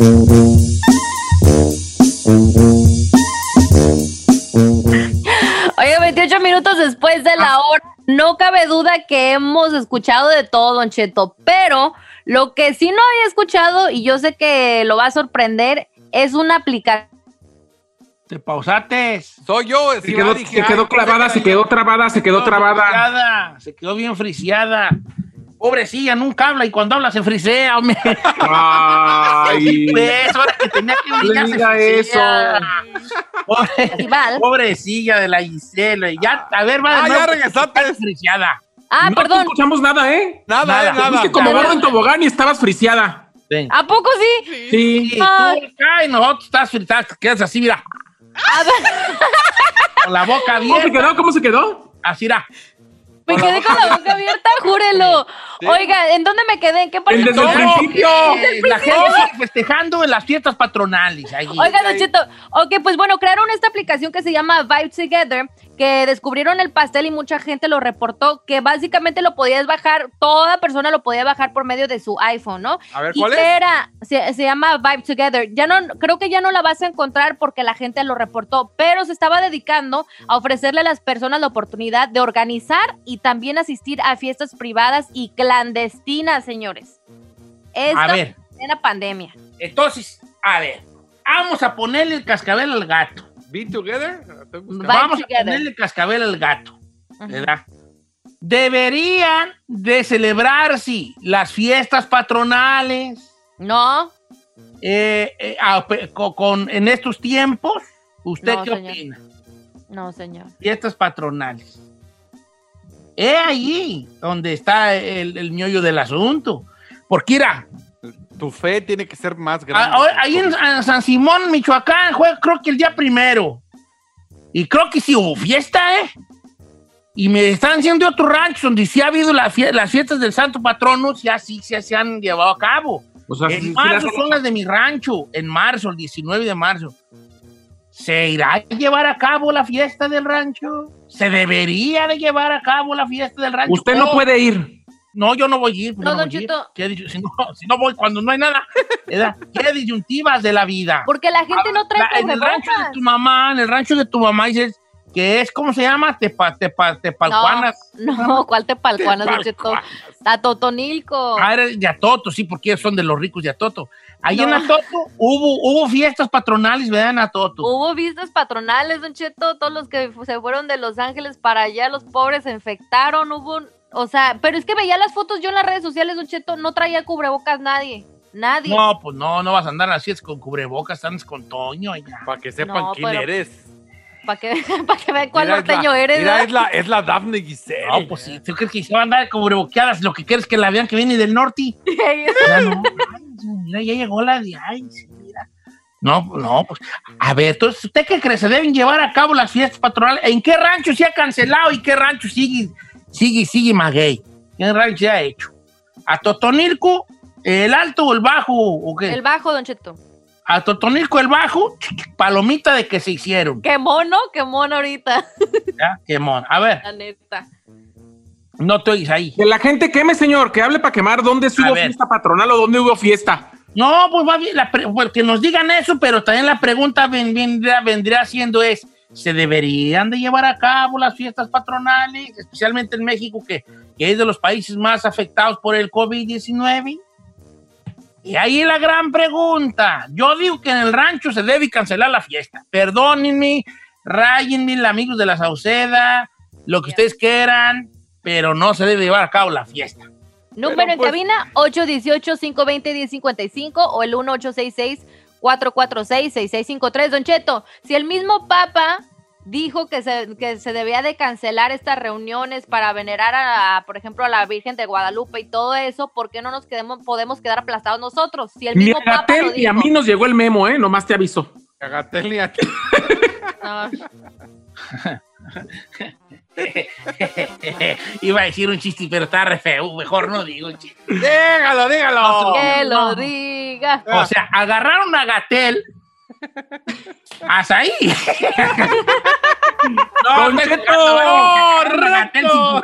Oye, 28 minutos después de la hora, no cabe duda que hemos escuchado de todo, Don Cheto, pero lo que sí no había escuchado, y yo sé que lo va a sorprender, es una aplicación. Te pausates. Soy yo. Se quedó, se quedó clavada, se quedó trabada, se quedó trabada. Se quedó bien friseada. Pobrecilla, nunca habla y cuando habla se frisea, hombre. Ay. Pues, ahora que tenía que No brillar, se diga frisea. eso. Pobre- pobrecilla de la Gisela. Ya, a ver, va de Ah, nuevo, ya regresaste. está friseada. Ah, no perdón. escuchamos nada, ¿eh? Nada, Nada. eh, nada. fuiste como gordo en tobogán y estabas friciada. Ven. ¿A poco sí? Sí. Y tú acá y nosotros estás fritada, te quedas así, mira, A ver, con la boca ¿Cómo se abierta. quedó? ¿Cómo se quedó? Así, mira. Me quedé con la boca abierta, júrelo. Oiga, ¿en dónde me quedé? ¿En qué parte? Desde el principio. que La gente sigue festejando en las fiestas patronales. Ahí. Oiga, Don Cheto, ok, pues bueno, crearon esta aplicación que se llama Vibe Together, que descubrieron el pastel y mucha gente lo reportó, que básicamente lo podías bajar, toda persona lo podía bajar por medio de su iPhone, ¿no? A ver, ¿Y ¿cuál qué es? era? Se, se llama Vibe Together. Ya no, creo que ya no la vas a encontrar porque la gente lo reportó, pero se estaba dedicando a ofrecerle a las personas la oportunidad de organizar y también asistir a fiestas privadas y clandestinas, señores. Esta A ver. plena pandemia. Entonces, a ver, vamos a ponerle el cascabel al gato. Be Together. Vamos together. a ponerle el cascabel al gato. ¿verdad? Deberían de celebrarse las fiestas patronales No, eh, eh, a- con, en estos tiempos. ¿Usted No, qué señor. opina? no, señor. Fiestas patronales. Es ahí donde está el, el miollo del asunto. Porque, mira, Tu fe tiene que ser más grande. a- ahí en, en San Simón, Michoacán, juega creo que el día primero. Y creo que sí hubo fiesta, ¿eh? Y me están diciendo de otro rancho donde sí ha habido la fie- las fiestas del Santo Patrono, ya sí, sí se han llevado a cabo. O sea, sí- en marzo las- son las de mi rancho, en marzo, el 19 de marzo. ¿Se irá a llevar a cabo la fiesta del rancho? ¿Se debería de llevar a cabo la fiesta del rancho? Usted no Oh, puede ir. No, yo no voy a ir. No, yo Don voy a ir. Cheto. ¿Qué dice- Si no, si no voy cuando no hay nada. ¿Qué disyuntivas de la vida? Porque la gente no trae La- en el rancho de tu mamá, en el rancho de tu mamá dices que es, ¿cómo se llama? Tepa, tepa, tepalcuanas. No, no, ¿cuál te palcuanas, Don Cheto? A Totonilco. Ah, era de Atoto, sí, porque ellos son de los ricos de Atoto. Ahí en. Atoto hubo, hubo fiestas patronales, ¿verdad? En Atoto. Hubo vistas patronales, Don Cheto, todos los que se fueron de Los Ángeles para allá, los pobres se infectaron, hubo, o sea, pero es que veía las fotos yo en las redes sociales, Don Cheto, no traía cubrebocas nadie, nadie. No, pues no, no vas a andar así es con cubrebocas, andas con Toño. Para que sepan No, quién pero- eres. Para que, para que vean cuál Mira, la- norteño eres, Mira, ¿verdad? es la, es la Daphne Giselle. No, pues sí, ¿tú crees que se va a andar cubreboqueadas? Lo que quieres que la vean que viene del norte. No, ay, mira, ya llegó la de ay, sí, mira. No, no, pues, a ver, entonces, ¿usted qué cree? ¿Se deben llevar a cabo las fiestas patronales? ¿En qué rancho se ha cancelado y qué rancho sigue, sigue, sigue maguey? ¿Qué rancho se ha hecho? ¿A Totonilco, el alto o el bajo? ¿O qué? El bajo, Don Cheto. A Totonilco, el bajo, palomita de que se hicieron. Qué mono, qué mono ahorita, ¿Ya? Qué mon. A ver, la neta. no estoy ahí. Que la gente queme, señor, que hable para quemar dónde hubo ver. fiesta patronal o dónde hubo fiesta. No, pues va bien, la pre- pues que nos digan eso, pero también la pregunta ven- vendría, vendría siendo es, ¿se deberían de llevar a cabo las fiestas patronales, especialmente en México, que, que es de los países más afectados por el COVID-19? Y ahí la gran pregunta. Yo digo que en el rancho se debe cancelar la fiesta. Perdónenme, rayenme, amigos de la Sauceda, lo que ustedes quieran, pero no se debe llevar a cabo la fiesta. Número en pues- cabina 818-520-1055 o el 1866-446-6653. Don Cheto, si el mismo Papa dijo que se, que se debía de cancelar estas reuniones para venerar a, a, por ejemplo, a la Virgen de Guadalupe y todo eso, ¿por qué no nos quedemos, podemos quedar aplastados nosotros? Si el Ni mismo a Papa lo y a mí nos llegó el memo, ¿eh? Nomás te aviso. Agatel ni a- No, Iba a decir un chiste, pero está re feo. Mejor no digo un chiste. Dígalo, dígalo. que no. lo diga. O sea, agarraron a Gatel. ¡Hasta ahí! ¡No, no, no! ¡No,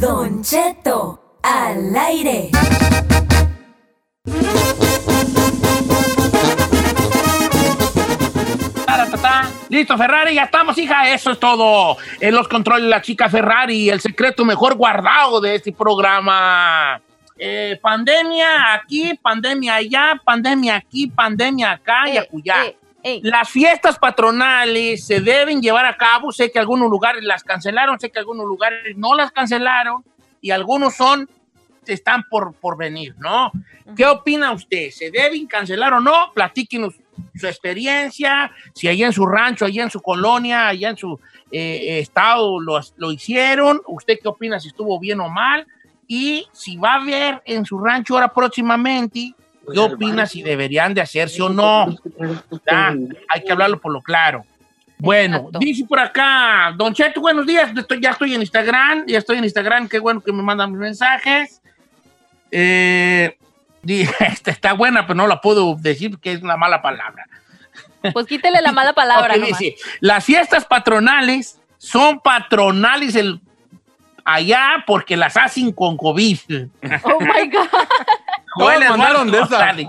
Don Cheto, al aire. Listo, Ferrari, ya estamos, hija. Eso es todo. En los controles, la chica Ferrari, el secreto mejor guardado de este programa. Eh, pandemia aquí, pandemia allá, pandemia aquí, pandemia acá y Eh, acullá. eh, ey. Las fiestas patronales se deben llevar a cabo. Sé que algunos lugares las cancelaron, sé que algunos lugares no las cancelaron y algunos son, están por, por venir, ¿no? ¿Qué opina usted? ¿Se deben cancelar o no? Platíquenos su experiencia, si allá en su rancho, allá en su colonia, allá en su eh, estado lo, lo hicieron. ¿Usted qué opina si estuvo bien o mal? Y si va a haber en su rancho ahora próximamente, ¿qué opina si deberían de hacerse o no? Ya, hay que hablarlo por lo claro. Bueno, Exacto. dice por acá, Don Cheto, buenos días, estoy- ya estoy en Instagram, ya estoy en Instagram, qué bueno que me mandan mis mensajes. Eh, esta está buena, pero no la puedo decir porque es una mala palabra. Pues quítele la mala palabra. Dice, las fiestas patronales son patronales el, allá porque las hacen con COVID. Oh my God. Joel mandaron de Eduardo esa. González.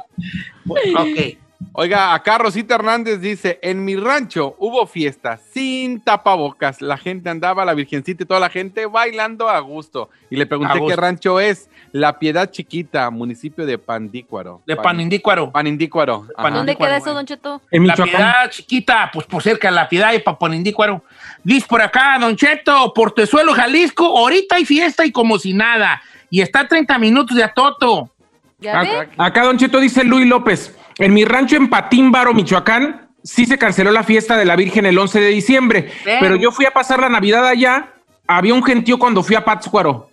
Ok. Oiga, acá Rosita Hernández dice, en mi rancho hubo fiesta sin tapabocas. La gente andaba, la virgencita y toda la gente bailando a gusto. Y le pregunté qué rancho es. La Piedad Chiquita, municipio de Pandícuaro. De Pan- Panindícuaro. Panindícuaro. ¿Dónde queda eso, Juan. Don Cheto? En La piedad chiquita, pues por cerca de la piedad y Papanindícuaro. Dice por acá, Don Cheto, Portezuelo, Jalisco, ahorita hay fiesta y como si nada. Y está a 30 minutos de Atoto. ¿Ya? Acá, acá Don Cheto dice Luis López. En mi rancho en Patímbaro, Michoacán, sí se canceló la fiesta de la Virgen el 11 de diciembre. Bien. Pero yo fui a pasar la Navidad allá. Había un gentío cuando fui a Pátzcuaro.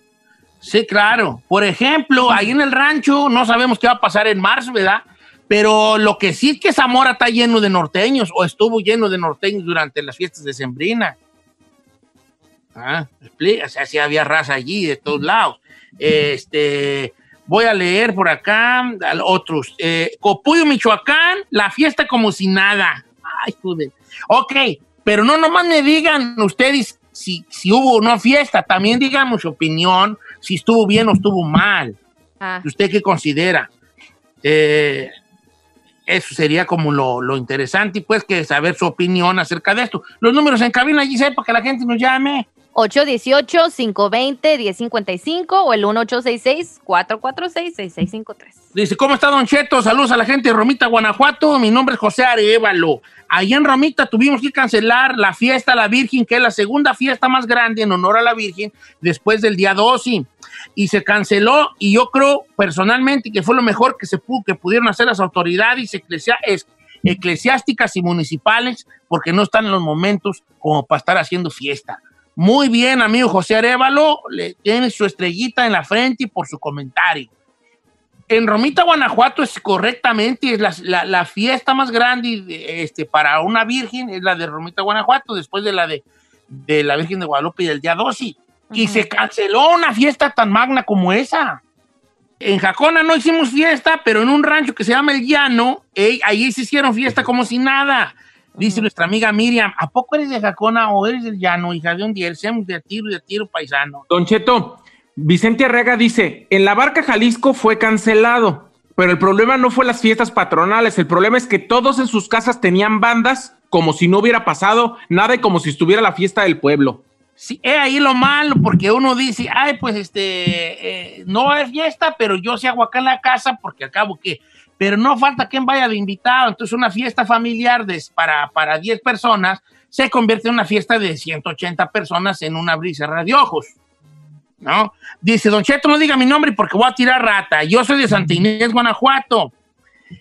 Sí, claro. Por ejemplo, ahí en el rancho, no sabemos qué va a pasar en marzo, ¿verdad? Pero lo que sí es que Zamora está lleno de norteños, o estuvo lleno de norteños durante las fiestas de Sembrina. Ah, explica, o sea, sí había raza allí de todos lados. Este, voy a leer por acá otros. Eh, Copuyo, Michoacán, la fiesta como si nada. Ay, joder. Ok, pero no nomás me digan ustedes si, si hubo o no fiesta, también díganme su opinión, si estuvo bien o estuvo mal. Ah, ¿Usted qué considera? Eh, eso sería como lo, lo interesante y pues que saber su opinión acerca de esto. Los números en cabina, Giselle, para que la gente nos llame. 818-520-1055 o el 1866-446-6653. Dice, ¿cómo está Don Cheto? Saludos a la gente de Romita, Guanajuato. Mi nombre es José Arevalo. Allá en Romita tuvimos que cancelar la fiesta a la Virgen, que es la segunda fiesta más grande en honor a la Virgen después del día 12. Y se canceló y yo creo personalmente que fue lo mejor que se que pudieron hacer las autoridades es- eclesiásticas y municipales porque no están en los momentos como para estar haciendo fiesta. Muy bien, amigo José Arevalo, le tiene su estrellita en la frente y por su comentario. En Romita, Guanajuato, es correctamente, es la, la- la fiesta más grande de- este, para una virgen, es la de Romita, Guanajuato, después de la de, de la Virgen de Guadalupe y del día 12. Y Ujú. se canceló una fiesta tan magna como esa. En Jacona no hicimos fiesta, pero en un rancho que se llama El Llano, ey, ahí se hicieron fiesta como si nada. Dice nuestra amiga Miriam, ¿a poco eres de Jacona o eres del Llano, hija de un día? Seamos de tiro y de tiro paisano. Don Cheto, Vicente Arrega dice, en la barca Jalisco fue cancelado, pero el problema no fue las fiestas patronales, el problema es que todos en sus casas tenían bandas como si no hubiera pasado nada y como si estuviera la fiesta del pueblo. Sí, es ahí lo malo, porque uno dice, ay, pues este, eh, no es fiesta, pero yo sí hago acá en la casa, porque al cabo que, pero no falta quien vaya de invitado. Entonces, una fiesta familiar de, para, para 10 personas se convierte en una fiesta de 180 personas en una brisa de ojos. ¿No? Dice, Don Cheto, no diga mi nombre porque voy a tirar rata. Yo soy de Santa Inés, Guanajuato.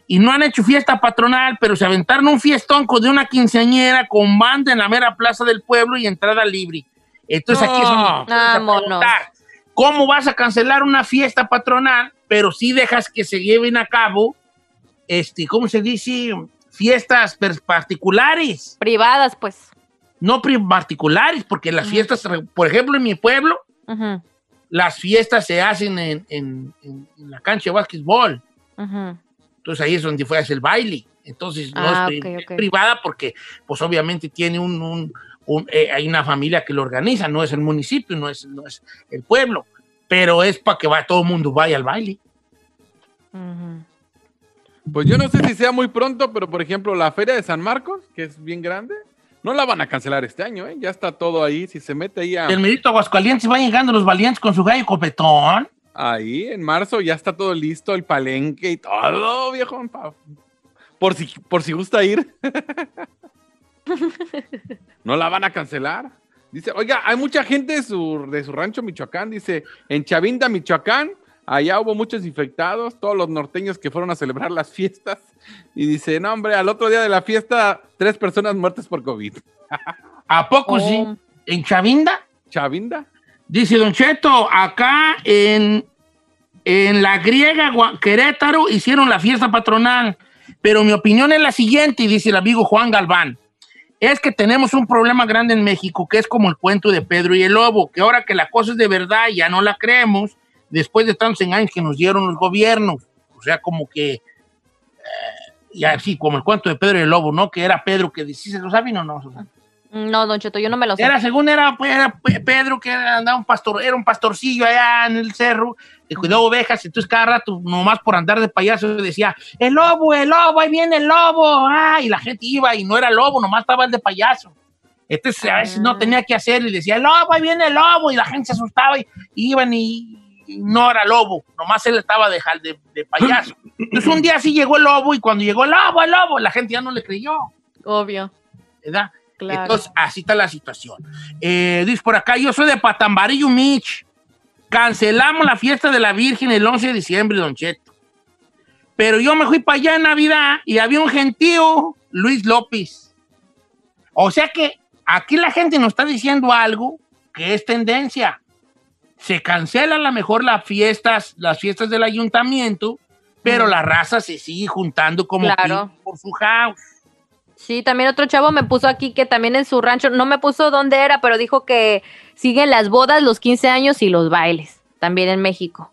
Y no han hecho fiesta patronal, pero se aventaron un fiestón con de una quinceañera con banda en la mera plaza del pueblo y entrada libre. Entonces aquí es donde No. vamos a Vámonos. preguntar, ¿Cómo vas a cancelar una fiesta patronal, pero sí dejas que se lleven a cabo, este, ¿cómo se dice? Fiestas particulares, Privadas, pues. no particulares, porque las fiestas, por ejemplo, en mi pueblo, las fiestas se hacen en, en- en- en la cancha de básquetbol. Entonces ahí es donde fue a hacer el baile. Entonces no Ah, es, pri- ok. privada porque pues obviamente tiene un, un- un- eh, hay una familia que lo organiza, no es el municipio, no es, no es el pueblo, pero es para que va, todo el mundo vaya al baile. Pues yo no sé si sea muy pronto, pero por ejemplo, la Feria de San Marcos, que es bien grande, No la van a cancelar este año, ¿eh? Ya está todo ahí. Si se mete ahí a... El merito Aguascalientes va llegando los valientes con su gallo copetón. Ahí, en marzo, ya está todo listo, el palenque y todo, viejo. Por si, por si gusta ir. no la van a cancelar. Dice, oiga, hay mucha gente de su, de su rancho Michoacán. Dice, en Chavinda, Michoacán, allá hubo muchos infectados, todos los norteños que fueron a celebrar las fiestas. Y dice, no, hombre, al otro día de la fiesta, tres personas muertas por COVID. ¿A poco Oh. sí? ¿En Chavinda? ¿Chavinda? Dice Don Cheto, acá en, en la griega Gua- Querétaro hicieron la fiesta patronal, pero mi opinión es la siguiente, y dice el amigo Juan Galván, es que tenemos un problema grande en México, que es como el cuento de Pedro y el Lobo, que ahora que la cosa es de verdad ya no la creemos, después de tantos engaños que nos dieron los gobiernos. O sea, como que, eh, y así, como el cuento de Pedro y el Lobo, ¿no? Que era Pedro que decía, ¿lo saben o no? Susana? No, Don Cheto, yo no me lo sé. Era, según era, pues, era Pe- Pedro, que era, andaba un pastor, era un pastorcillo allá en el cerro, que cuidaba ovejas, entonces cada rato, nomás por andar de payaso, decía, el lobo, el lobo, ahí viene el lobo, ah, y la gente iba y no era lobo, nomás estaba el de payaso. Entonces a veces no Ah. tenía que hacer y decía, el lobo, ahí viene el lobo, y la gente se asustaba y iban y no era lobo, nomás él estaba de, de, de payaso. Entonces un día sí llegó el lobo y cuando llegó el lobo, el lobo, la gente ya no le creyó, Obvio, ¿verdad? claro. Entonces, así está la situación. Eh, dice por acá, yo soy de Patambarillo, Mich. Cancelamos la fiesta de la Virgen el 11 de diciembre, Don Cheto. Pero yo me fui para allá en Navidad y había un gentío, Luis López. O sea que aquí la gente nos está diciendo algo que es tendencia. Se cancelan a lo mejor las fiestas, las fiestas del ayuntamiento, pero Mm. la raza se sigue juntando como Claro. por su house. Sí, también otro chavo me puso aquí que también en su rancho, no me puso dónde era, pero dijo que siguen las bodas, los 15 años y los bailes, también en México.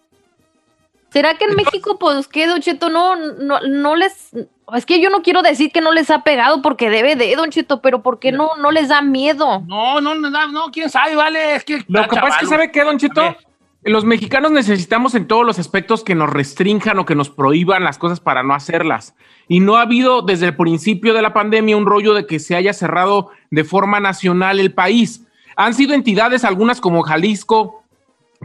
¿Será que en México, pues, qué, Don Cheto, no, no, no les... Es que yo no quiero decir que no les ha pegado porque debe de, Don Cheto, pero ¿por qué no, no les da miedo? No, no, no, no, no, quién sabe, vale, es que... Lo que pasa es que. ¿sabe qué, Don A Cheto? Los mexicanos necesitamos en todos los aspectos que nos restrinjan o que nos prohíban las cosas para no hacerlas. Y no ha habido desde el principio de la pandemia un rollo de que se haya cerrado de forma nacional el país. Han sido entidades, algunas como Jalisco,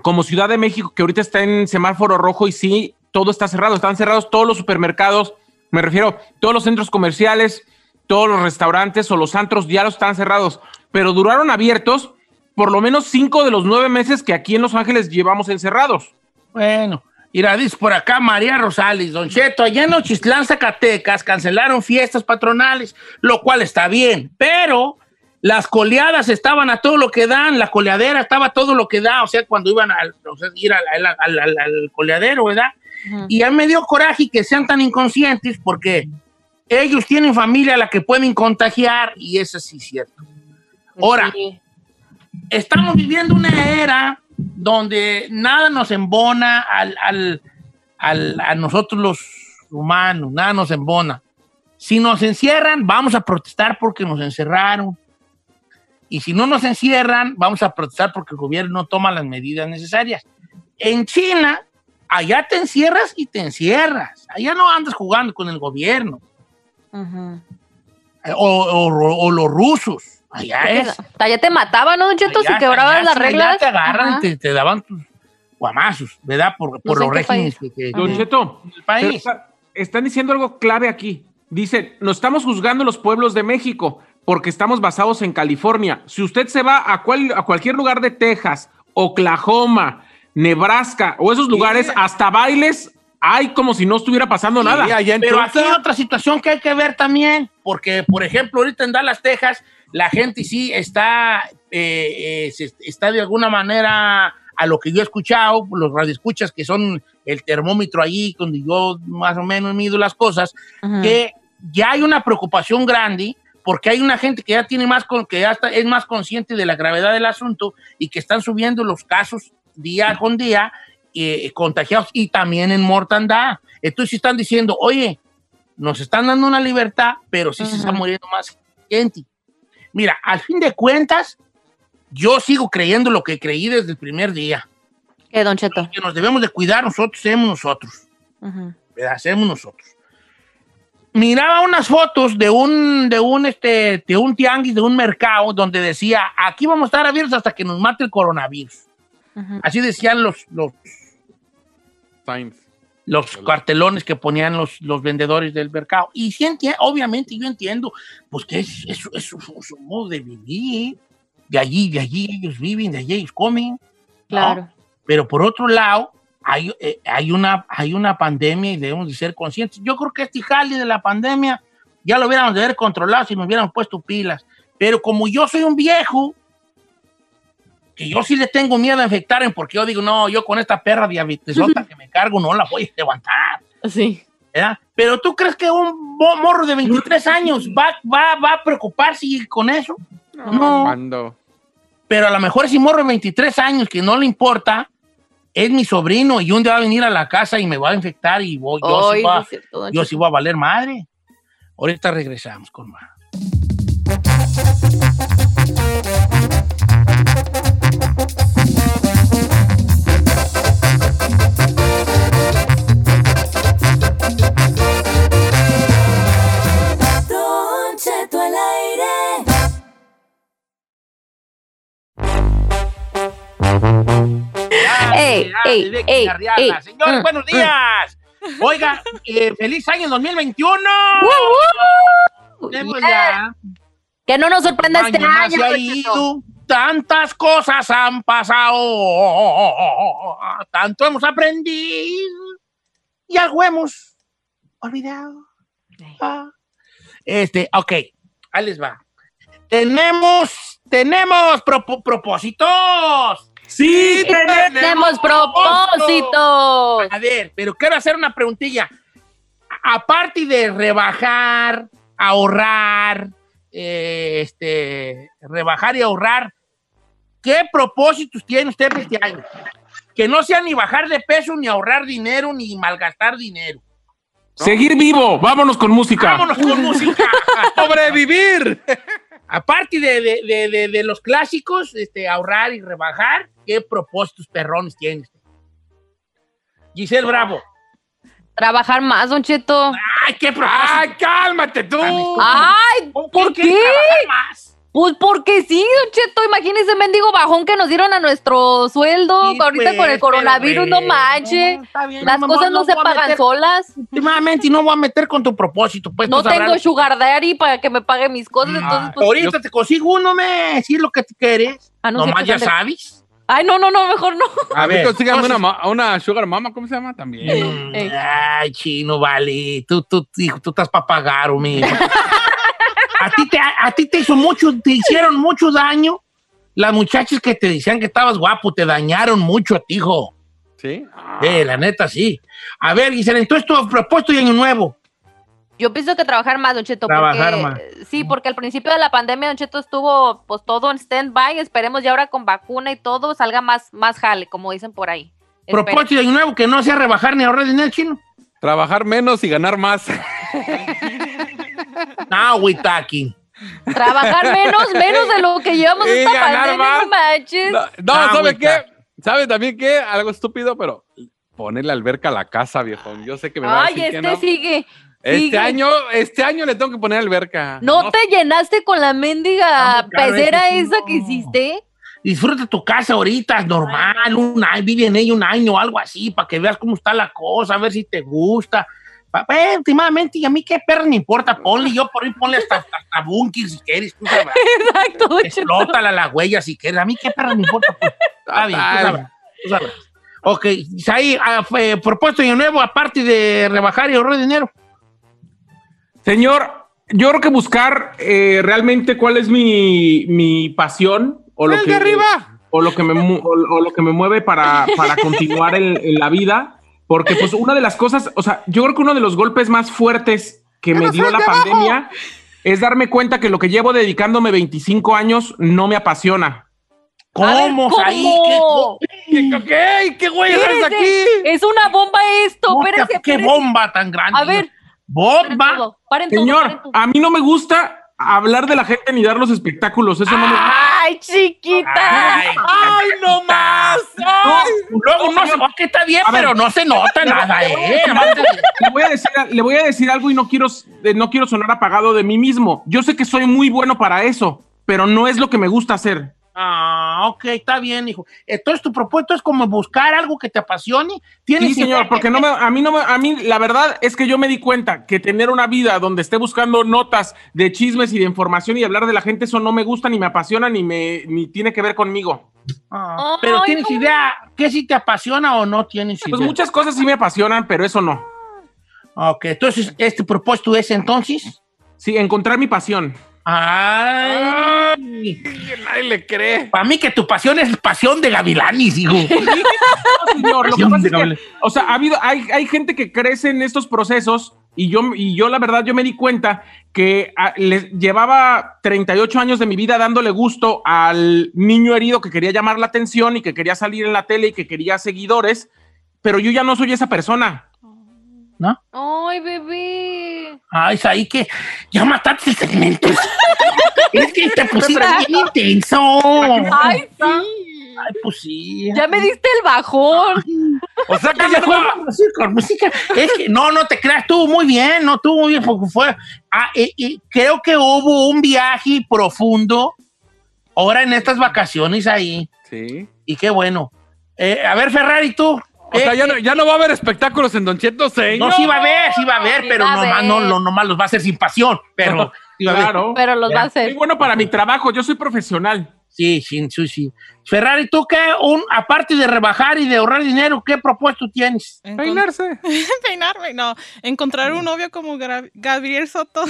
como Ciudad de México, que ahorita está en semáforo rojo y sí, todo está cerrado. Están cerrados todos los supermercados, me refiero, todos los centros comerciales, todos los restaurantes o los antros ya los están cerrados, pero duraron abiertos por lo menos cinco de los nueve meses que aquí en Los Ángeles llevamos encerrados. Bueno, mira, dice por acá María Rosales, Don Cheto, allá en Ochislán, Zacatecas, cancelaron fiestas patronales, lo cual está bien, pero las coleadas estaban a todo lo que dan, la coleadera estaba a todo lo que da, o sea, cuando iban a o sea, ir al, al- al- coleadero, ¿verdad? Y a mí me dio coraje que sean tan inconscientes porque ellos tienen familia a la que pueden contagiar y eso sí es cierto. Ahora, Sí. estamos viviendo una era donde nada nos embona al, al- al- a nosotros los humanos, nada nos embona. Si nos encierran, vamos a protestar porque nos encerraron. Y si no nos encierran, vamos a protestar porque el gobierno no toma las medidas necesarias. En China, allá te encierras y te encierras. Allá no andas jugando con el gobierno. Ujú. Eh, O, o- o los rusos. Allá es. Allá te mataban, ¿no, Don Cheto? Si quebrabas las sí, allá reglas. te agarran te, te daban tus guamazos, ¿verdad? Por, por sé los regímenes país. que, que- Don. Cheto, pero país. está- están diciendo algo clave aquí. Dicen, nos estamos juzgando los pueblos de México porque estamos basados en California. Si usted se va a, cual- a cualquier lugar de Texas, Oklahoma, Nebraska o esos lugares, hasta bailes hay como si no estuviera pasando Sí, nada. Pero aquí hay otra situación que hay que ver también, porque, por ejemplo, ahorita en Dallas, Texas, la gente sí está, eh, eh, está de alguna manera, a lo que yo he escuchado, los radioescuchas que son el termómetro allí, donde yo más o menos mido las cosas, que ya hay una preocupación grande porque hay una gente que ya tiene más con, que ya está- es más consciente de la gravedad del asunto y que están subiendo los casos día con día eh, contagiados y también en mortandad. Entonces están diciendo, oye, nos están dando una libertad, pero sí se está muriendo más gente. Mira, al fin de cuentas, yo sigo creyendo lo que creí desde el primer día, ¿Qué, Don Cheto? que nos debemos de cuidar nosotros, somos nosotros. ¿verdad? Hacemos nosotros. Miraba unas fotos de un, de un, este, de un tianguis, de un mercado, donde decía, aquí vamos a estar abiertos hasta que nos mate el coronavirus. Ujú. Así decían los, los, Sainz. los cartelones que ponían los, los vendedores del mercado. Y sí enti- obviamente yo entiendo, pues que es, es, es su, su modo de vivir. De allí, de allí ellos viven, de allí ellos comen. ¿no? Claro. Pero por otro lado, hay, eh, hay, una, hay una pandemia y debemos de ser conscientes. Yo creo que este jale de la pandemia ya lo hubiéramos de haber controlado si nos hubiéramos puesto pilas. Pero como yo soy un viejo, que yo sí le tengo miedo a infectarme porque yo digo, no, yo con esta perra diabetesota que me cargo no la voy a levantar. Sí. ¿verdad? Pero tú crees que un morro de 23 años va, va, va a preocuparse con eso? No. Cuando. Pero a lo mejor ese morro de 23 años que no le importa, es mi sobrino y un día va a venir a la casa y me va a infectar y voy, yo, Ay, sí, va- cierto, yo sí voy a valer madre. Ahorita regresamos con más. Don Cheto al aire. Ey, de. Señores, Mm, buenos días. Oiga, eh, feliz año 2021. ¡Woo, woo! Tenemos Yeah. ya Que no nos sorprenda este año se ha ido. Tantas cosas han pasado. Tanto hemos aprendido. Y algo hemos olvidado. Ah. Este, ok, ahí les va. Tenemos, tenemos propo- propósitos. Sí, Tenemos propósitos. A ver, pero quiero hacer una preguntilla. A- Aparte de rebajar, ahorrar, eh, este, rebajar y ahorrar, ¿qué propósitos tiene usted este año? Que no sea ni bajar de peso, ni ahorrar dinero, ni malgastar dinero. Seguir vivo, vámonos con música. Vámonos con música. ¡Sobrevivir! Aparte de, de- de- de- de los clásicos, este, ahorrar y rebajar, ¿qué propósitos perrones tiene usted? Giselle Bravo. Trabajar más, Don Cheto. ¡Ay, qué propósito! ¡Ay, cálmate tú! Ay, ¿Por ¿por qué? trabajar más? Pues porque sí, Don Cheto. Imagínese el mendigo bajón que nos dieron a nuestro sueldo Sí, ahorita pues, con el coronavirus. pero, No manche. no, está bien, Las no, cosas no, no se pagan meter- solas. Últimamente, y no voy a meter con tu propósito. Pues, No sabrás tengo sugar daddy para que me pague mis cosas. Ah, Entonces, pues. ahorita te consigo uno, me. Si es lo que tú quieres. Ah, no, Nomás siempre ya sabes. Ay, no, no, no, mejor no. A ver, consígame una, una Sugar Mama, ¿cómo se llama? También. Ay, chino, vale. Tú, tú, hijo, tú estás para pagar, hombre. a, ti te, a ti te hizo mucho, te hicieron mucho daño. Las muchachas que te decían que estabas guapo te dañaron mucho a ti, hijo. ¿Sí? Ah. Eh, la neta, sí. A ver, Gisela, entonces tu propuesto de año nuevo. Yo pienso que trabajar más, Don Cheto. Trabajar porque, más. Sí, porque al principio de la pandemia, Don Cheto estuvo pues todo en stand-by. Esperemos ya ahora con vacuna y todo salga más, más jale, como dicen por ahí. Propósito de año nuevo que no sea rebajar ni ahorrar dinero, chino. Trabajar menos y ganar más. No, we talking. Trabajar menos, menos de lo que llevamos Y esta ganar pandemia, no manches. No, no, Ah, ¿sabe güey, qué? ¿Sabe también qué? Algo estúpido, pero ponerle alberca a la casa, viejo. Yo sé que me va a Ay, decir que este no. sigue. Este sigue. año, este año le tengo que poner alberca. ¿No, te llenaste con la mendiga caro pecera sí, esa no. que hiciste? Disfruta tu casa ahorita, es normal, un año, vive en ella un año o algo así, para que veas cómo está la cosa, a ver si te gusta. Pues, últimamente, y a mí qué perra me importa, ponle yo por ahí, ponle hasta, hasta búnker si quieres, tú sabrás. Exacto. Explótala la huella si quieres, a mí qué perra me importa, pues. Está bien, tú tú sabrás. Ok, ahí, propuesto de nuevo, aparte de rebajar y ahorrar dinero. Señor, yo creo que buscar eh, realmente cuál es mi, mi pasión o lo ¡El que arriba! o lo que me o, o lo que me mueve para, para continuar en, en la vida, porque pues una de las cosas, o sea, yo creo que uno de los golpes más fuertes que me dio la pandemia es darme cuenta que lo que llevo dedicándome 25 años no me apasiona. ¿Cómo? ¿cómo? Ahí, ¿qué, ¿Qué, qué, qué güey Espérese, aquí? Es una bomba esto, qué- espérese, qué espérese. bomba tan grande? A ver, paren bomba. todo, paren todo, paren Señor, todo. a mí no me gusta hablar de la gente ni dar los espectáculos, eso no me Ay, chiquita. Ay, ¡Ay, no más! Luego no se que está bien, ver. pero no se nota nada, ¿eh? Le voy a decir, le voy a decir algo y no quiero, eh, no quiero sonar apagado de mí mismo. Yo sé que soy muy bueno para eso, pero no es lo que me gusta hacer. Ah, ok, está bien, hijo. Entonces tu propuesto es como buscar algo que te apasione. ¿Tienes Sí, señor, porque no me, a mí no me, a mí la verdad es que yo me di cuenta que tener una vida donde esté buscando notas de chismes y de información y hablar de la gente, eso no me gusta, ni me apasiona, ni me, ni tiene que ver conmigo. Ah, pero tienes no. idea que si te apasiona o no tienes idea. Pues muchas cosas sí me apasionan, pero eso no. Ok, entonces este propósito es entonces. Sí, encontrar mi pasión. Ay. Nadie le cree. Para mí que tu pasión es pasión de gavilanis, hijo. No, señor, lo que Pasión pasa de es que, Gabriel. o sea, ha habido, hay, hay gente que crece en estos procesos y yo, y yo la verdad, yo me di cuenta que ah, les llevaba 38 años de mi vida dándole gusto al niño herido que quería llamar la atención y que quería salir en la tele y que quería seguidores, pero yo ya no soy esa persona. ¿No? Ay, bebé. Ay, es ahí que ya mataste el segmento. es que te pusiste bien intenso. Ay, sí. Ay, pues sí. Ya me diste el bajón. O sea que Ya ya mejor no. vamos a ir con música. Es que no, no te creas, estuvo muy bien, no estuvo muy bien, porque fue. Ah, y- y creo que hubo un viaje profundo ahora en estas vacaciones ahí. Sí. Y qué bueno. Eh, a ver, Ferrari, tú. O sea, Eh, ya no, ya no va a haber espectáculos en Don Cheto, señor. No, sí va a haber, sí va a haber, Sí pero va a nomás, haber. no, lo, nomás los va a hacer sin pasión. Pero sí va a haber. Claro. Pero los va a hacer. bueno para mi trabajo, yo soy profesional. Sí, sí, sí, sí. Ferrari, ¿tú qué? Un, aparte de rebajar y de ahorrar dinero, ¿qué propuesto tienes? Encon- Peinarse. Peinarme, no. Encontrar un novio como Gra- Gabriel Soto.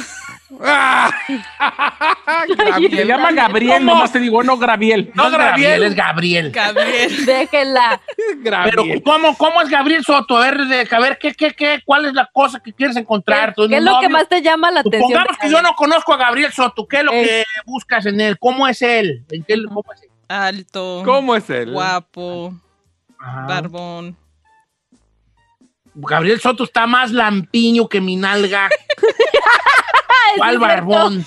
¡Ah! Se Gabriel. llama Gabriel, ¿Cómo? nomás te digo, no Gabriel. No, No, es Gabriel, Gabriel. es Gabriel. Gabriel. Déjenla. Pero Gabriel. ¿cómo, ¿cómo es Gabriel Soto? A ver, de- a ver ¿qué, qué, qué, ¿cuál es la cosa que quieres encontrar? ¿Qué, ¿Tu qué es lo que más te llama la atención? Supongamos que yo no conozco a Gabriel Soto. ¿Qué es lo que buscas en él? ¿Cómo es él? ¿En qué- cómo es él? Alto. ¿Cómo es él? Guapo. Ajá. Barbón. Gabriel Soto está más lampiño que mi nalga. ¿Cuál barbón?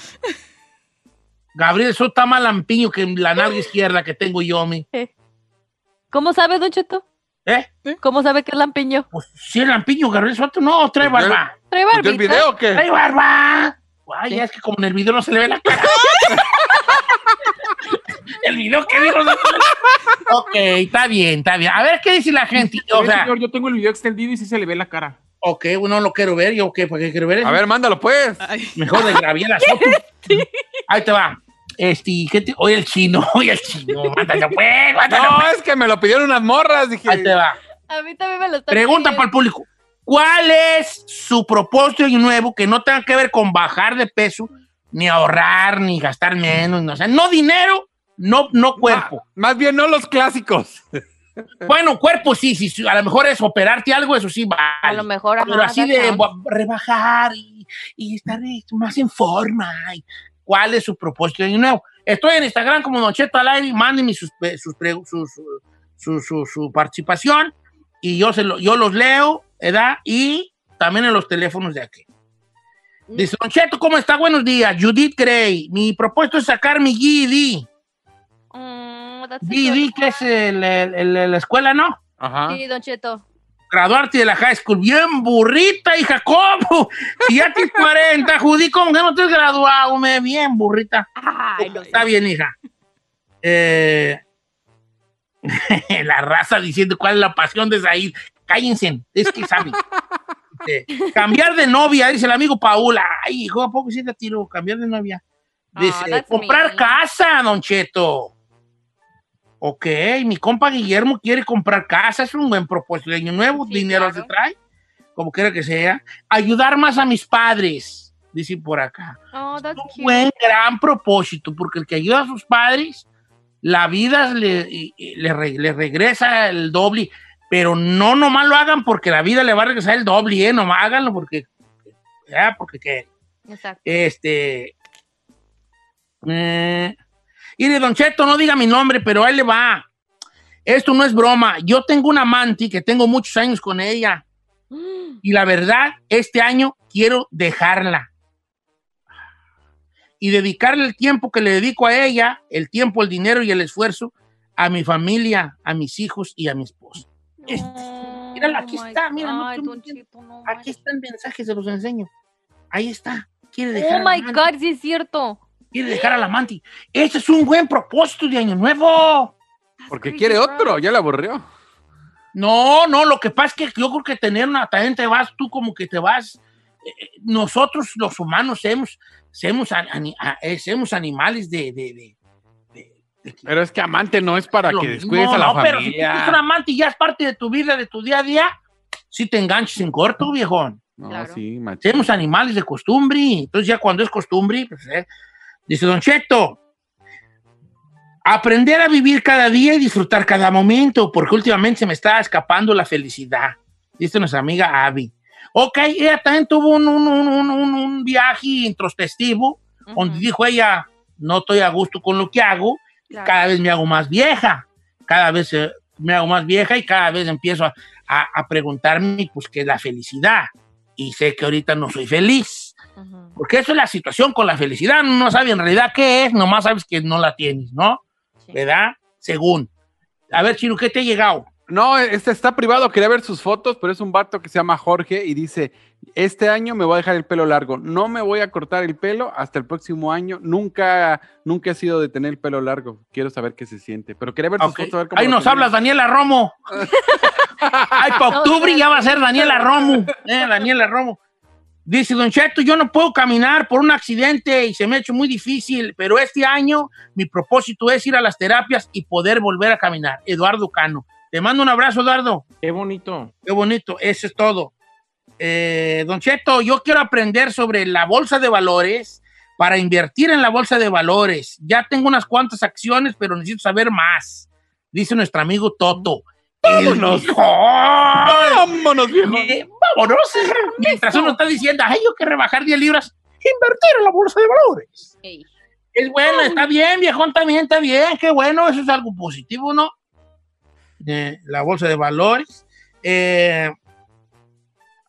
Gabriel Soto está más lampiño que la nalga izquierda que tengo yo, mi. ¿Cómo sabe, Don Cheto? ¿Eh? ¿Cómo sabe que es lampiño? Pues sí, es lampiño, Gabriel Soto. No, trae barba. Trae ¿Viste barbita. el video o qué? ¡Trae barba! Ay, es que como en el video no se le ve la cara. el video que dijo. no- ok, está bien, está bien. A ver qué dice la gente. O sea, señor, yo tengo el video extendido y sí se le ve la cara. ok, bueno, lo quiero ver. Yo, ¿qué? ¿Por qué quiero ver? A ver, mándalo pues. Ay, Mejor de Gabriela Soto. Ahí te va. Este, ¿qué te... Oye, el chino, oye, el chino. Mándalo, pues, mándalo. No, es que me lo pidieron unas morras. Dije, Ahí te va. A mí también me lo está Pregunta para el público. ¿Cuál es su propósito nuevo que no tenga que ver con bajar de peso, ni ahorrar, ni gastar menos? No, o sea, no dinero, no, no cuerpo. "Ah, más bien no los clásicos. Bueno, cuerpo sí, sí, sí, a lo mejor es operarte algo, eso sí vale. A lo mejor, ajá, Pero así de rebajar y, y estar eh, más en forma. y ¿Cuál es su propósito de nuevo? Estoy en Instagram como Don Cheto al aire, mándenme sus, pe- sus, sus- su, su- su participación y yo, se lo- yo los leo, ¿verdad? Y también en los teléfonos de aquí. Dice, Don Cheto, ¿cómo está? Buenos días. Judith Gray. Mi propósito es sacar mi GED. Mm, GED, que es el- el- el- la escuela, ¿no? Ajá. Sí, Don Cheto. graduarte de la high school. Bien burrita, hija, ¿cómo? Si ya tienes 40, Judy, ¿cómo que no te has graduado? me? Bien burrita. Ay, no. Está bien, hija. Eh, la raza diciendo cuál es la pasión de Said. Cállense, es que saben. Dice, cambiar de novia, dice el amigo Paula. Ay, hijo, ¿a poco sí te tiro? Cambiar de novia. Dice, that's comprar mean. casa, Don Cheto. Ok, mi compa Guillermo quiere comprar casa, es un buen propósito año nuevo, Sí, dinero claro. se trae, como quiera que sea. Ayudar más a mis padres, dice por acá. Oh, that's Un cute. buen, gran propósito, porque el que ayuda a sus padres, la vida le, le le regresa el doble, pero no nomás lo hagan porque la vida le va a regresar el doble, ¿eh? Nomás háganlo porque, ya, porque qué. Exacto. Este. Eh, mire, Don Cheto, no diga mi nombre, pero ahí le va. Esto no es broma. Yo tengo una amante que tengo muchos años con ella. Y la verdad, este año quiero dejarla. y dedicarle el tiempo que le dedico a ella, el tiempo, el dinero y el esfuerzo a mi familia, a mis hijos y a mi esposa. Este, míralo, aquí Oh my está, mira, no no Aquí está el mensaje, se los enseño. Ahí está. Quiere dejar, Oh my God, sí es cierto. quiere dejar al amante. Ese es un buen propósito de Año Nuevo. Porque crazy, quiere bro. otro, ya le aburrió. No, no, lo que pasa es que yo creo que tener una, también te vas tú como que te vas. eh, eh, nosotros los humanos somos, somos, ani- a- eh, somos animales de- de- de- Pero es que amante no es para lo que mismo. descuides a la No, pero si tienes un amante y ya es parte de tu vida, de tu día a día, si te enganches en corto, viejón. No, Claro. sí. Somos animales de costumbre. Entonces ya cuando es costumbre, pues, eh, dice Don Cheto, aprender a vivir cada día y disfrutar cada momento, porque últimamente se me está escapando la felicidad. Dice nuestra amiga Abby. Ok, ella también tuvo un, un- un- un- viaje introspectivo, donde Ujú, dijo ella, no estoy a gusto con lo que hago, claro. cada vez me hago más vieja, cada vez eh, me hago más vieja y cada vez empiezo a, a- a preguntarme, pues, qué es la felicidad. Y sé que ahorita no soy feliz, porque eso es la situación con la felicidad, no sabes en realidad qué es, nomás sabes que no la tienes, ¿no? Sí. ¿Verdad? Según. A ver, Chino, ¿qué te ha llegado? No, este está privado, quería ver sus fotos, pero es un vato que se llama Jorge y dice, este año me voy a dejar el pelo largo, no me voy a cortar el pelo hasta el próximo año, nunca, nunca he sido de tener el pelo largo, quiero saber qué se siente, pero quería ver sus fotos. a ver cómo Ahí nos tenía. hablas, Daniela Romo. Ay, para octubre ya va a ser Daniela Romo. Eh, Daniela Romo. Dice Don Cheto, yo no puedo caminar por un accidente y se me ha hecho muy difícil, pero este año mi propósito es ir a las terapias y poder volver a caminar. Eduardo Cano. Te mando un abrazo, Eduardo. Qué bonito. Qué bonito, eso es todo. Eh, don Cheto, yo quiero aprender sobre la bolsa de valores para invertir en la bolsa de valores. Ya tengo unas cuantas acciones, pero necesito saber más. Dice nuestro amigo Toto. Vámonos. El mejor. Vámonos, viejo. Eh, vámonos. Mientras uno está diciendo, ay, yo quiero rebajar 10 libras, invertir en la bolsa de valores. Ey. Es bueno, está bien, viejón, también está bien, qué bueno, eso es algo positivo, ¿no? Eh, la bolsa de valores. Eh,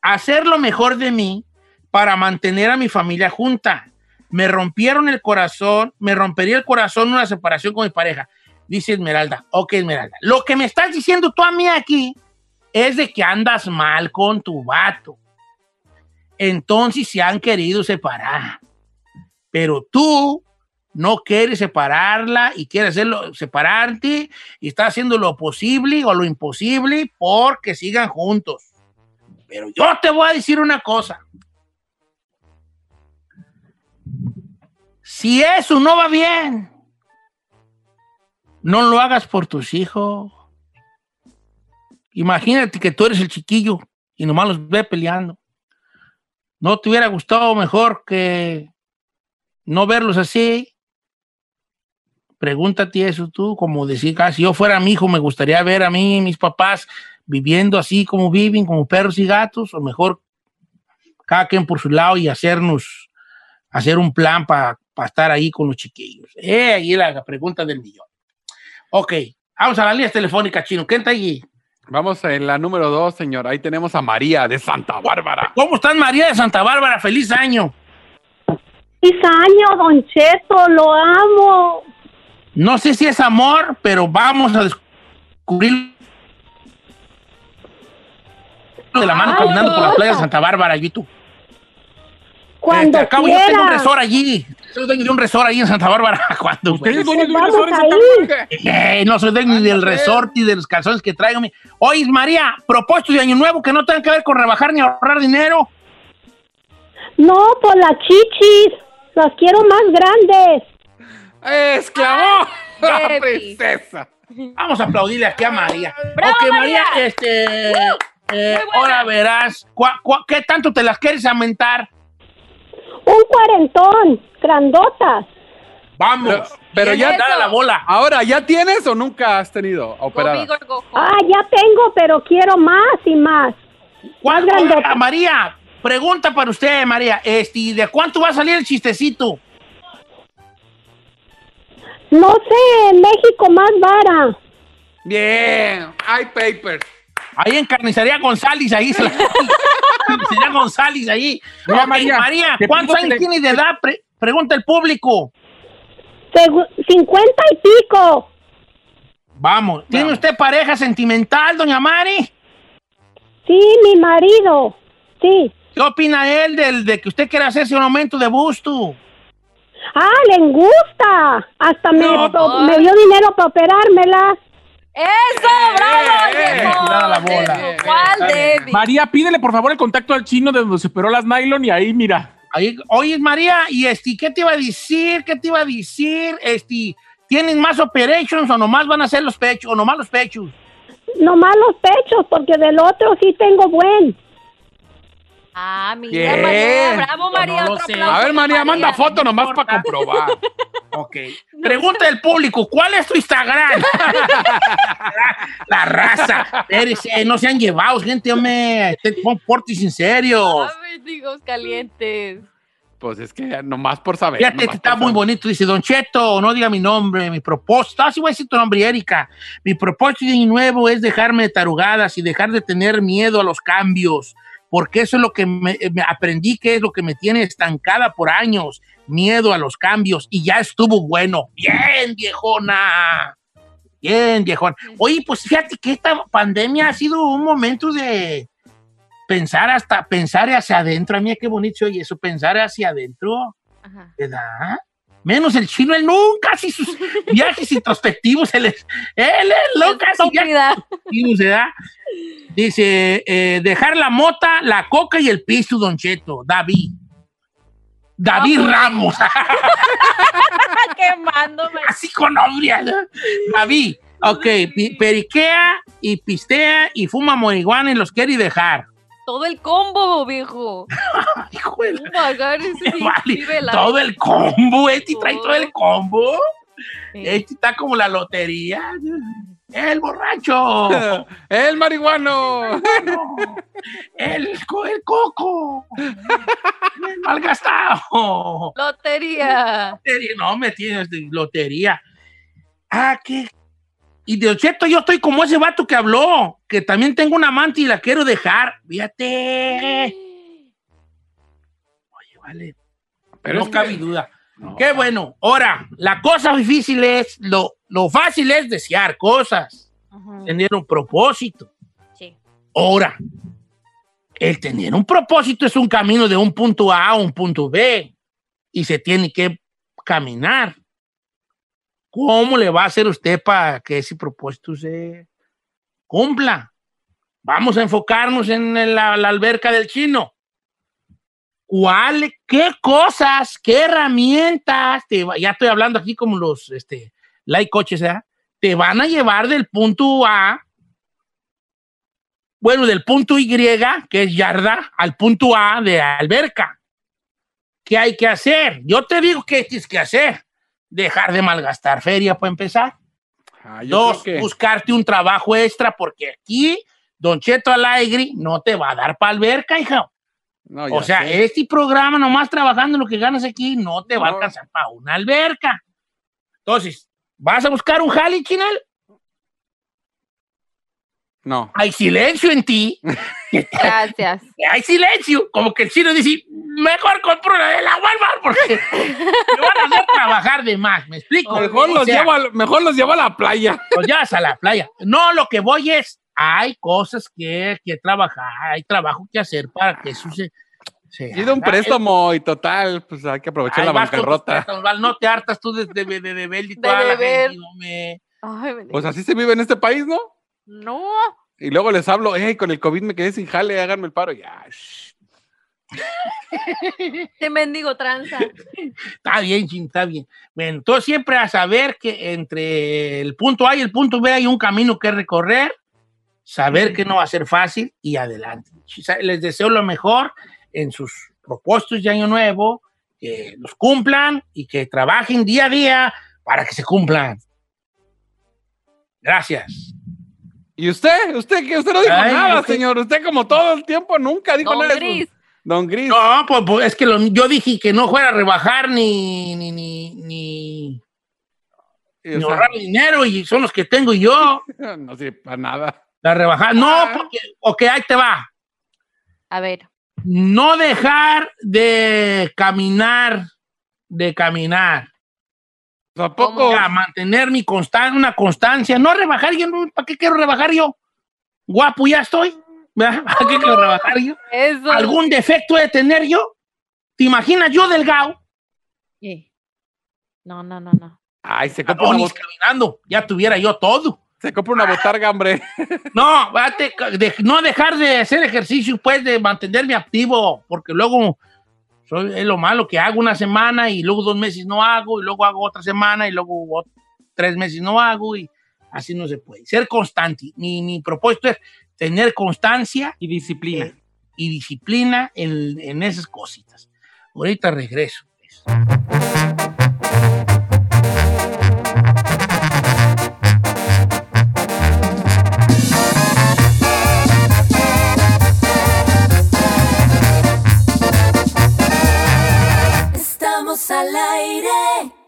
hacer lo mejor de mí para mantener a mi familia junta. Me rompieron el corazón, me rompería el corazón una separación con mi pareja. Dice Esmeralda, ok Esmeralda, lo que me estás diciendo tú a mí aquí es de que andas mal con tu vato. Entonces se han querido separar. Pero tú no quieres separarla y quieres hacerlo, separarte y está haciendo lo posible o lo imposible porque sigan juntos. Pero yo te voy a decir una cosa. Si eso no va bien, no lo hagas por tus hijos. Imagínate que tú eres el chiquillo y nomás los ve peleando. ¿No te hubiera gustado mejor que no verlos así? Pregúntate eso tú, como decir, ah, si yo fuera mi hijo, me gustaría ver a mí y mis papás viviendo así como viven, como perros y gatos, o mejor cada quien por su lado y hacernos, hacer un plan para estar ahí con los chiquillos. Eh, ahí la, la pregunta del millón. Ok, vamos a la línea telefónica, Chino. ¿Quién está allí? Vamos en la número dos, señor. Ahí tenemos a María de Santa Bárbara. ¿Cómo estás, María de Santa Bárbara? ¡Feliz año! ¡Feliz año, Don Cheto! ¡Lo amo! No sé si es amor, pero vamos a descubrir de la mano Ay, caminando por la playa de Santa Bárbara, y tú. Cuando Este, acabo, yo tengo un resort allí. Soy dueño de un resort allí en Santa Bárbara. Cuando, ¿Usted es dueño de un resort en Santa. Bárbara? eh, no soy dueño ni del resort y de los calzones que traigo. Oye, María, propósito de año nuevo que no tenga que ver con rebajar ni ahorrar dinero. No, por las chichis. Las quiero más grandes. ¡Exclamó! ¡La princesa! Vamos a aplaudirle aquí a María. ¡Bravo, ok, María, María! este. eh, buena. ahora verás. ¿cuá- cuá- ¿Qué tanto te las quieres aumentar? Un cuarentón. Grandotas. Vamos. Pero- ya- dale la bola. Ahora, ¿ya tienes o nunca has tenido operada? Ah, ya tengo, pero quiero más y más. ¿Cuál- grandota. María, pregunta para usted, María. Este, ¿y ¿De cuánto va a salir el chistecito? No sé, en México más vara. Bien, hay papers. Ahí en Carnicería González, ahí se la. Carnicería González, ahí. Mira, María, María, ¿cuántos años le- tienes de edad? Pre- Pregunta el público. Segu- 50 y pico. Vamos. ¿Tiene usted pareja sentimental, doña Mari? Sí, mi marido. Sí. ¿Qué opina él del, de que usted quiere hacerse un aumento de busto? Ah, le gusta. Hasta me, No, pro- no. me dio dinero para operármela. ¡Eso! ¡Bravo, eh, viejo! tirada la. María, pídele por favor el contacto al chino de donde se operó las nylon y ahí mira. Ahí, oye, María, ¿y este, qué te iba a decir? ¿Qué te iba a decir? Este, ¿Tienen más operations o nomás van a hacer los pechos o nomás los pechos? Nomás los pechos, porque del otro sí tengo buen. Ah, mira, Bien. María. Bravo, María. no lo otro A ver, María, manda foto nomás importa. para comprobar. Ok. Pregunta del público, ¿cuál es tu Instagram? la raza. Espérese, no sean llevados, gente, hombre. Te- Pon portis en serio. Mendigos calientes. Pues es que nomás por saber. Fíjate, nomás está muy saber. bonito. Dice, Don Cheto, no diga mi nombre, mi propósito. Ah, sí voy a decir tu nombre, Erika. Mi propósito de nuevo es dejarme de tarugadas y dejar de tener miedo a los cambios. Porque eso es lo que me, eh, me aprendí que es lo que me tiene estancada por años. Miedo a los cambios. Y ya estuvo bueno. Bien, viejona. Bien, viejona. Oye, pues fíjate que esta pandemia ha sido un momento de pensar hasta, pensar hacia adentro. A mí qué bonito oye eso, pensar hacia adentro. Ajá. ¿verdad? Menos el chino, él nunca hace sus viajes introspectivos. Él, es- él, hace viajes Estúpida. introspectivos, ¿verdad? Dice, eh, dejar la mota, la coca y el piso, Don Cheto, David. David. Ramos, Quemándome. así con nombre. ¿no? David, ok, periquea y pistea y fuma marihuana y los quiere dejar. Todo el combo, viejo. Hijo de la- sí, Vale, la- todo el combo, este trae todo el combo. Sí. Este está como la lotería. El borracho. El marihuano. El, co- el coco. El malgastado. Lotería. Lotería, No, me tienes de lotería. Ah, ¿qué? Y de Ocheto yo estoy como ese vato que habló, que también tengo una amante y la quiero dejar. Fíjate. Oye, vale. Pero no es que- cabe duda. No. Qué bueno. Ahora, la cosa difícil es, lo, lo fácil es desear cosas, tener un propósito. Sí. Ahora, el tener un propósito es un camino de un punto A a un punto B y se tiene que caminar. ¿Cómo le va a hacer usted para que ese propósito se cumpla? Vamos a enfocarnos en la, la alberca del chino. ¿Cuál, qué cosas, qué herramientas, te va- ya estoy hablando aquí como los este, like coches, ¿verdad? te van a llevar del punto A, bueno, del punto Y, que es yarda, al punto A de alberca. ¿Qué hay que hacer? Yo te digo qué tienes que hacer. Dejar de malgastar feria para empezar. Ah, Dos, que- buscarte un trabajo extra porque aquí Don Cheto Alegre no te va a dar para alberca, hija. No, O sea, sé. este programa nomás trabajando lo que ganas aquí no te va a alcanzar para una alberca. Entonces, ¿vas a buscar un jali, Chinel? No. Hay silencio en ti. Gracias. Hay silencio. Como que el chino dice, mejor compro la de la Walmart porque me van a hacer trabajar de más. ¿Me explico? Mejor O los, llevo a, mejor los llevo a la playa. los llevas a la playa. No, lo que voy es, hay cosas que, que trabajar, hay trabajo que hacer para que eso se... se Pido un préstamo y total, pues hay que aprovechar la bancarrota. No te hartas tú de, de, de, de y De toda la. Ay, me Pues así se vive en este país, ¿no? No. Y luego les hablo, hey, con el COVID me quedé sin jale, háganme el paro. Ya. Te mendigo tranza. Está bien, Chin, está bien. Bueno, entonces siempre a saber que entre el punto A y el punto B hay un camino que recorrer, saber que no va a ser fácil y adelante. Les deseo lo mejor en sus propósitos de año nuevo, que los cumplan y que trabajen día a día para que se cumplan. Gracias. ¿Y usted? ¿Usted qué? Usted no dijo Ay, nada, señor. Usted como todo el tiempo nunca dijo Don nada. Gris. Don Gris. No, pues, pues, es que lo- yo dije que no fuera a rebajar ni, ni, ni, ni, ahorrar dinero y son los que tengo yo. no sirve para nada. La rebajar. No, porque, ok, ahí te va. A ver. No dejar de caminar de caminar. Tampoco. A mantener mi constan una constancia. No rebajar yo, no, ¿para qué quiero rebajar yo? Guapo ya estoy. ¿Para qué quiero rebajar yo? Eso. ¿Algún defecto de tener yo? ¿Te imaginas yo delgado? Sí. No, no, no, no. Ay, se bot- caminando. Ya tuviera yo todo. Se compra una botarga, hombre. No, vate, de- no dejar de hacer ejercicio, pues, de mantenerme activo, porque luego soy, es lo malo que hago una semana y luego dos meses no hago, y luego hago otra semana y luego ot- tres meses no hago, y así no se puede. Ser constante. Mi, mi propósito es tener constancia Y disciplina. Eh, y disciplina en, en esas cositas. Ahorita regreso. pues. Estamos al aire.